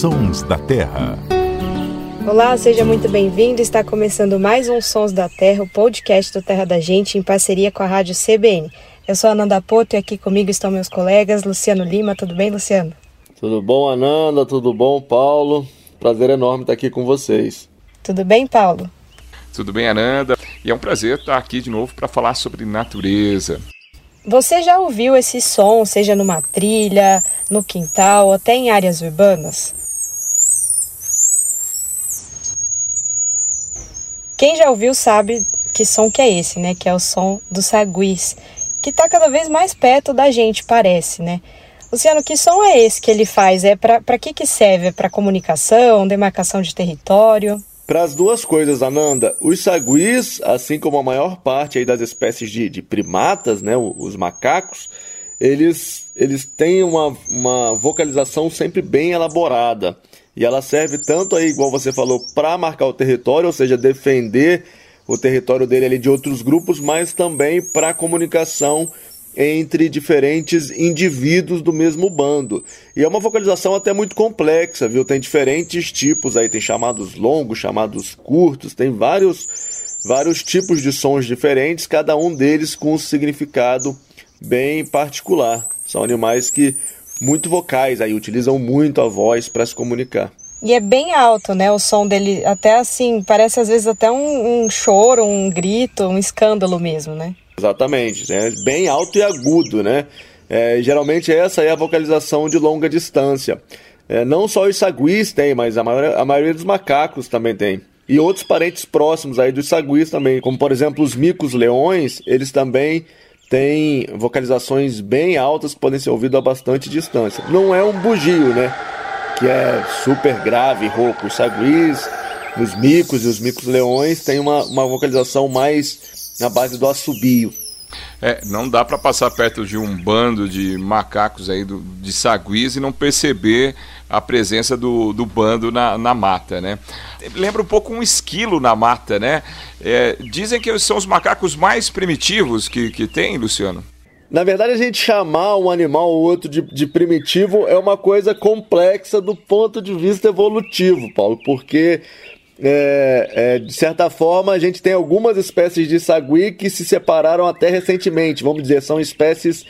Sons da Terra. Olá, seja muito bem-vindo. Está começando mais um Sons da Terra, o podcast do Terra da Gente, em parceria com a Rádio CBN. Eu sou a Ananda Poto e aqui comigo estão meus colegas Luciano Lima. Tudo bem, Luciano? Tudo bom, Ananda? Tudo bom, Paulo? Prazer enorme estar aqui com vocês. Tudo bem, Paulo? Tudo bem, Ananda? E é um prazer estar aqui de novo para falar sobre natureza. Você já ouviu esse som, seja numa trilha, no quintal, até em áreas urbanas? Quem já ouviu sabe que som que é esse, né? Que é o som do saguis, que está cada vez mais perto da gente, parece, né? Luciano, que som é esse que ele faz? É para que que serve? É para comunicação, demarcação de território? Para as duas coisas, Ananda, os saguis, assim como a maior parte das espécies de, de primatas, né, os macacos, eles, eles têm uma, uma vocalização sempre bem elaborada. E ela serve tanto aí, igual você falou, para marcar o território, ou seja, defender o território dele ali de outros grupos, mas também para comunicação entre diferentes indivíduos do mesmo bando. E é uma vocalização até muito complexa, viu? Tem diferentes tipos aí, tem chamados longos, chamados curtos, tem vários vários tipos de sons diferentes, cada um deles com um significado bem particular. São animais que muito vocais aí utilizam muito a voz para se comunicar. E é bem alto, né? O som dele, até assim, parece às vezes até um, um choro, um grito, um escândalo mesmo, né? Exatamente, né? bem alto e agudo, né? É, geralmente essa é a vocalização de longa distância. É, não só os saguis tem, mas a maioria, a maioria dos macacos também tem. E outros parentes próximos aí dos saguis também, como por exemplo os micos-leões, eles também têm vocalizações bem altas que podem ser ouvidas a bastante distância. Não é um bugio, né? Que é super grave, rouco. Os saguis, os micos e os micos-leões têm uma, uma vocalização mais na base do assobio. É, não dá para passar perto de um bando de macacos aí do, de saguis e não perceber a presença do, do bando na, na mata, né? Lembra um pouco um esquilo na mata, né? É, dizem que são os macacos mais primitivos que, que tem, Luciano. Na verdade, a gente chamar um animal ou outro de, de primitivo é uma coisa complexa do ponto de vista evolutivo, Paulo, porque é, é, de certa forma, a gente tem algumas espécies de sagui que se separaram até recentemente. Vamos dizer, são espécies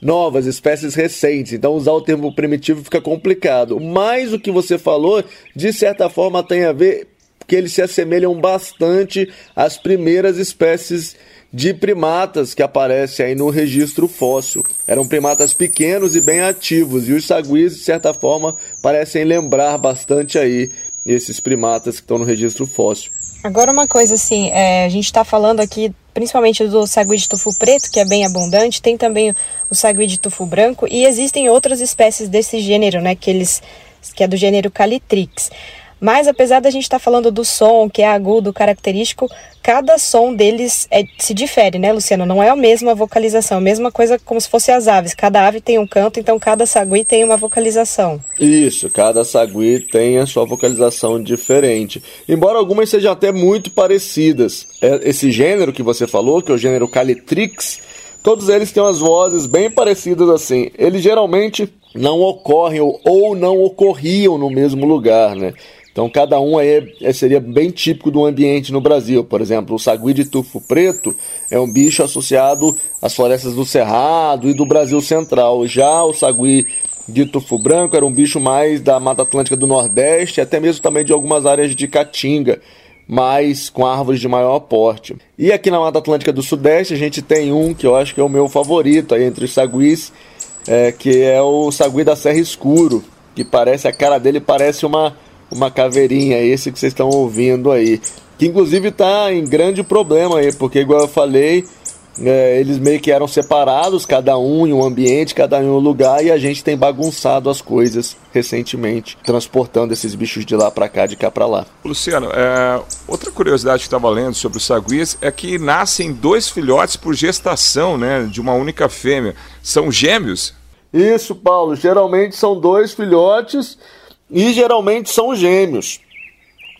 novas, espécies recentes. Então, usar o termo primitivo fica complicado. Mas o que você falou, de certa forma, tem a ver que eles se assemelham bastante às primeiras espécies de primatas que aparecem aí no registro fóssil. Eram primatas pequenos e bem ativos, e os saguis, de certa forma, parecem lembrar bastante aí esses primatas que estão no registro fóssil. Agora uma coisa assim, é, a gente está falando aqui principalmente do sagui de tufo preto, que é bem abundante, tem também o sagui de tufo branco e existem outras espécies desse gênero, né, que eles que é do gênero Calitrix. Mas apesar da gente estar tá falando do som, que é agudo, característico, cada som deles é, se difere, né, Luciano? Não é a mesma vocalização, a mesma coisa como se fosse as aves. Cada ave tem um canto, então cada sagui tem uma vocalização. Isso, cada sagui tem a sua vocalização diferente. Embora algumas sejam até muito parecidas. É, esse gênero que você falou, que é o gênero Calitrix, todos eles têm umas vozes bem parecidas assim. Eles geralmente não ocorrem ou não ocorriam no mesmo lugar, né? Então, cada um aí é, seria bem típico do ambiente no Brasil. Por exemplo, o sagui de tufo preto é um bicho associado às florestas do Cerrado e do Brasil Central. Já o sagui de tufo branco era um bicho mais da Mata Atlântica do Nordeste, até mesmo também de algumas áreas de Caatinga, mas com árvores de maior porte. E aqui na Mata Atlântica do Sudeste a gente tem um que eu acho que é o meu favorito aí entre os saguis, é, que é o sagui da Serra Escuro, que parece, a cara dele parece uma uma caveirinha, esse que vocês estão ouvindo aí. Que inclusive está em grande problema aí, porque igual eu falei, é, eles meio que eram separados, cada um em um ambiente, cada um em um lugar, e a gente tem bagunçado as coisas recentemente, transportando esses bichos de lá para cá, de cá para lá. Luciano, é, outra curiosidade que estava lendo sobre os saguias é que nascem dois filhotes por gestação, né, de uma única fêmea. São gêmeos? Isso, Paulo. Geralmente são dois filhotes e geralmente são gêmeos.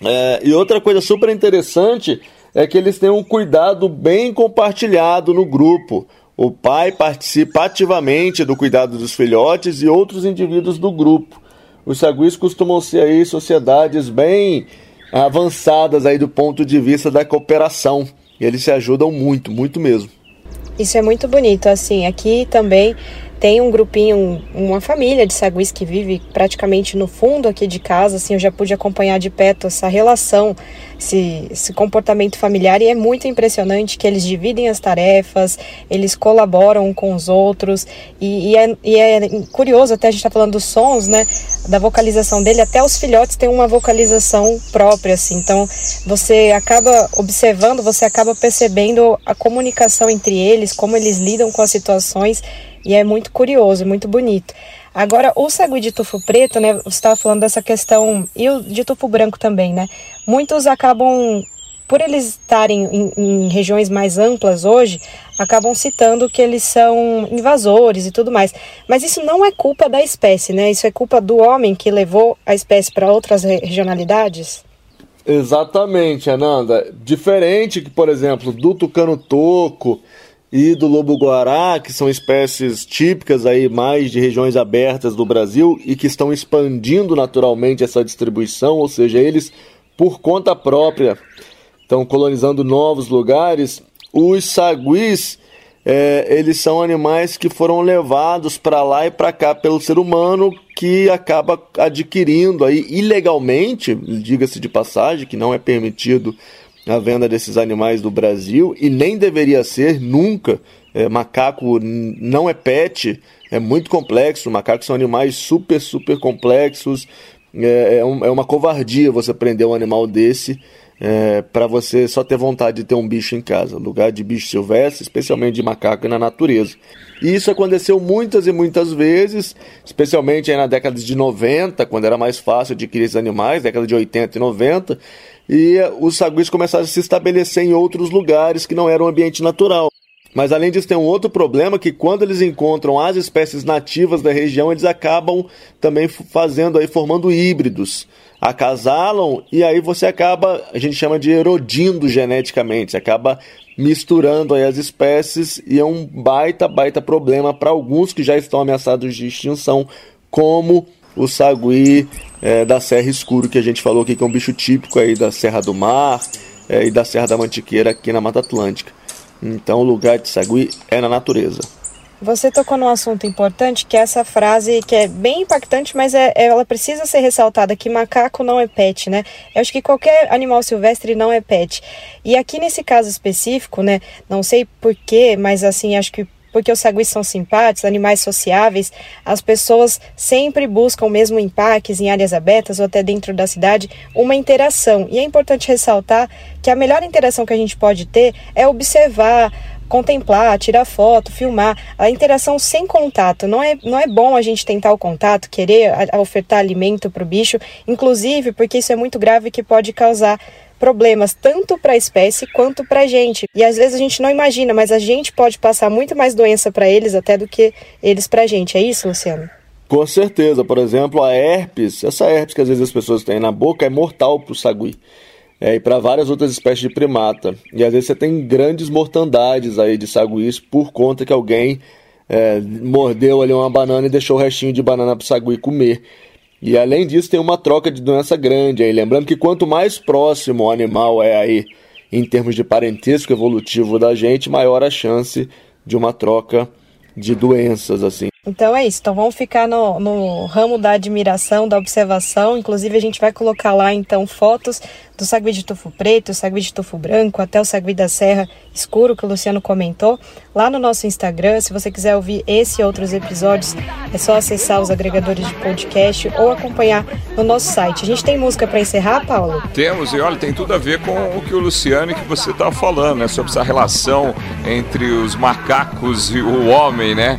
É, e outra coisa super interessante é que eles têm um cuidado bem compartilhado no grupo. O pai participa ativamente do cuidado dos filhotes e outros indivíduos do grupo. os saguis costumam ser aí sociedades bem avançadas aí do ponto de vista da cooperação. Eles se ajudam muito, muito mesmo. Isso é muito bonito, assim, aqui também tem um grupinho, uma família de saguis que vive praticamente no fundo aqui de casa, assim, eu já pude acompanhar de perto essa relação, esse, esse comportamento familiar e é muito impressionante que eles dividem as tarefas, eles colaboram com os outros e, e, é, e é, curioso, até a gente está falando dos sons, né, da vocalização dele, até os filhotes têm uma vocalização própria, assim, então você acaba observando, você acaba percebendo a comunicação entre eles, como eles lidam com as situações e é muito curioso, muito bonito. Agora, o sagui de tufo preto, né? Você estava falando dessa questão, e o de tufo branco também, né? Muitos acabam, por eles estarem em, em regiões mais amplas hoje, acabam citando que eles são invasores e tudo mais. Mas isso não é culpa da espécie, né? Isso é culpa do homem que levou a espécie para outras regionalidades? Exatamente, Ananda. Diferente por exemplo, do tucano toco e do lobo-guará, que são espécies típicas aí mais de regiões abertas do Brasil e que estão expandindo naturalmente essa distribuição, ou seja, eles por conta própria estão colonizando novos lugares. Os saguis, é, eles são animais que foram levados para lá e para cá pelo ser humano, que acaba adquirindo aí ilegalmente, diga-se de passagem, que não é permitido a venda desses animais do Brasil e nem deveria ser nunca. É, macaco não é pet, é muito complexo. Macacos são animais super, super complexos. É, é, um, é uma covardia você prender um animal desse é, para você só ter vontade de ter um bicho em casa, lugar de bicho silvestre, especialmente de macaco na natureza. E isso aconteceu muitas e muitas vezes, especialmente na década de 90, quando era mais fácil adquirir esses animais, década de 80 e 90 e os saguis começaram a se estabelecer em outros lugares que não eram ambiente natural. Mas além disso, tem um outro problema que quando eles encontram as espécies nativas da região, eles acabam também fazendo aí, formando híbridos. Acasalam e aí você acaba, a gente chama de erodindo geneticamente, acaba misturando aí as espécies e é um baita, baita problema para alguns que já estão ameaçados de extinção, como o sagui é, da Serra Escuro, que a gente falou aqui, que é um bicho típico aí da Serra do Mar é, e da Serra da Mantiqueira aqui na Mata Atlântica. Então o lugar de sagui é na natureza. Você tocou num assunto importante, que é essa frase que é bem impactante, mas é, ela precisa ser ressaltada, que macaco não é pet, né? Eu acho que qualquer animal silvestre não é pet. E aqui nesse caso específico, né, não sei porquê, mas assim, acho que porque os saguis são simpáticos, animais sociáveis, as pessoas sempre buscam, mesmo em parques, em áreas abertas ou até dentro da cidade, uma interação. E é importante ressaltar que a melhor interação que a gente pode ter é observar, contemplar, tirar foto, filmar, a interação sem contato. Não é, não é bom a gente tentar o contato, querer ofertar alimento para o bicho, inclusive porque isso é muito grave que pode causar problemas tanto para a espécie quanto para a gente. E às vezes a gente não imagina, mas a gente pode passar muito mais doença para eles até do que eles para a gente. É isso, Luciano? Com certeza. Por exemplo, a herpes, essa herpes que às vezes as pessoas têm na boca é mortal para o sagui. É, e para várias outras espécies de primata. E às vezes você tem grandes mortandades aí de saguis por conta que alguém é, mordeu ali uma banana e deixou o restinho de banana para o sagui comer. E além disso, tem uma troca de doença grande aí. Lembrando que quanto mais próximo o animal é aí, em termos de parentesco evolutivo da gente, maior a chance de uma troca de doenças, assim. Então é isso. Então vamos ficar no, no ramo da admiração, da observação. Inclusive a gente vai colocar lá então fotos do sagui de tufo preto, sagui de tufo branco, até o sagui da serra escuro que o Luciano comentou, lá no nosso Instagram. Se você quiser ouvir esse e outros episódios, é só acessar os agregadores de podcast ou acompanhar no nosso site. A gente tem música para encerrar, Paulo? Temos, e olha, tem tudo a ver com o que o Luciano e que você estava falando, né? Sobre essa relação entre os macacos e o homem, né?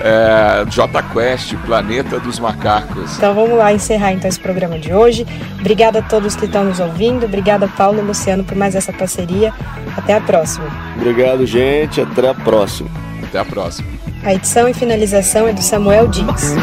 É, J Quest, Planeta dos Macacos. Então vamos lá encerrar então esse programa de hoje. Obrigada a todos que estão nos ouvindo. Obrigada, Paulo e Luciano, por mais essa parceria. Até a próxima. Obrigado, gente. Até a próxima. Até a próxima. A edição e finalização é do Samuel Dix.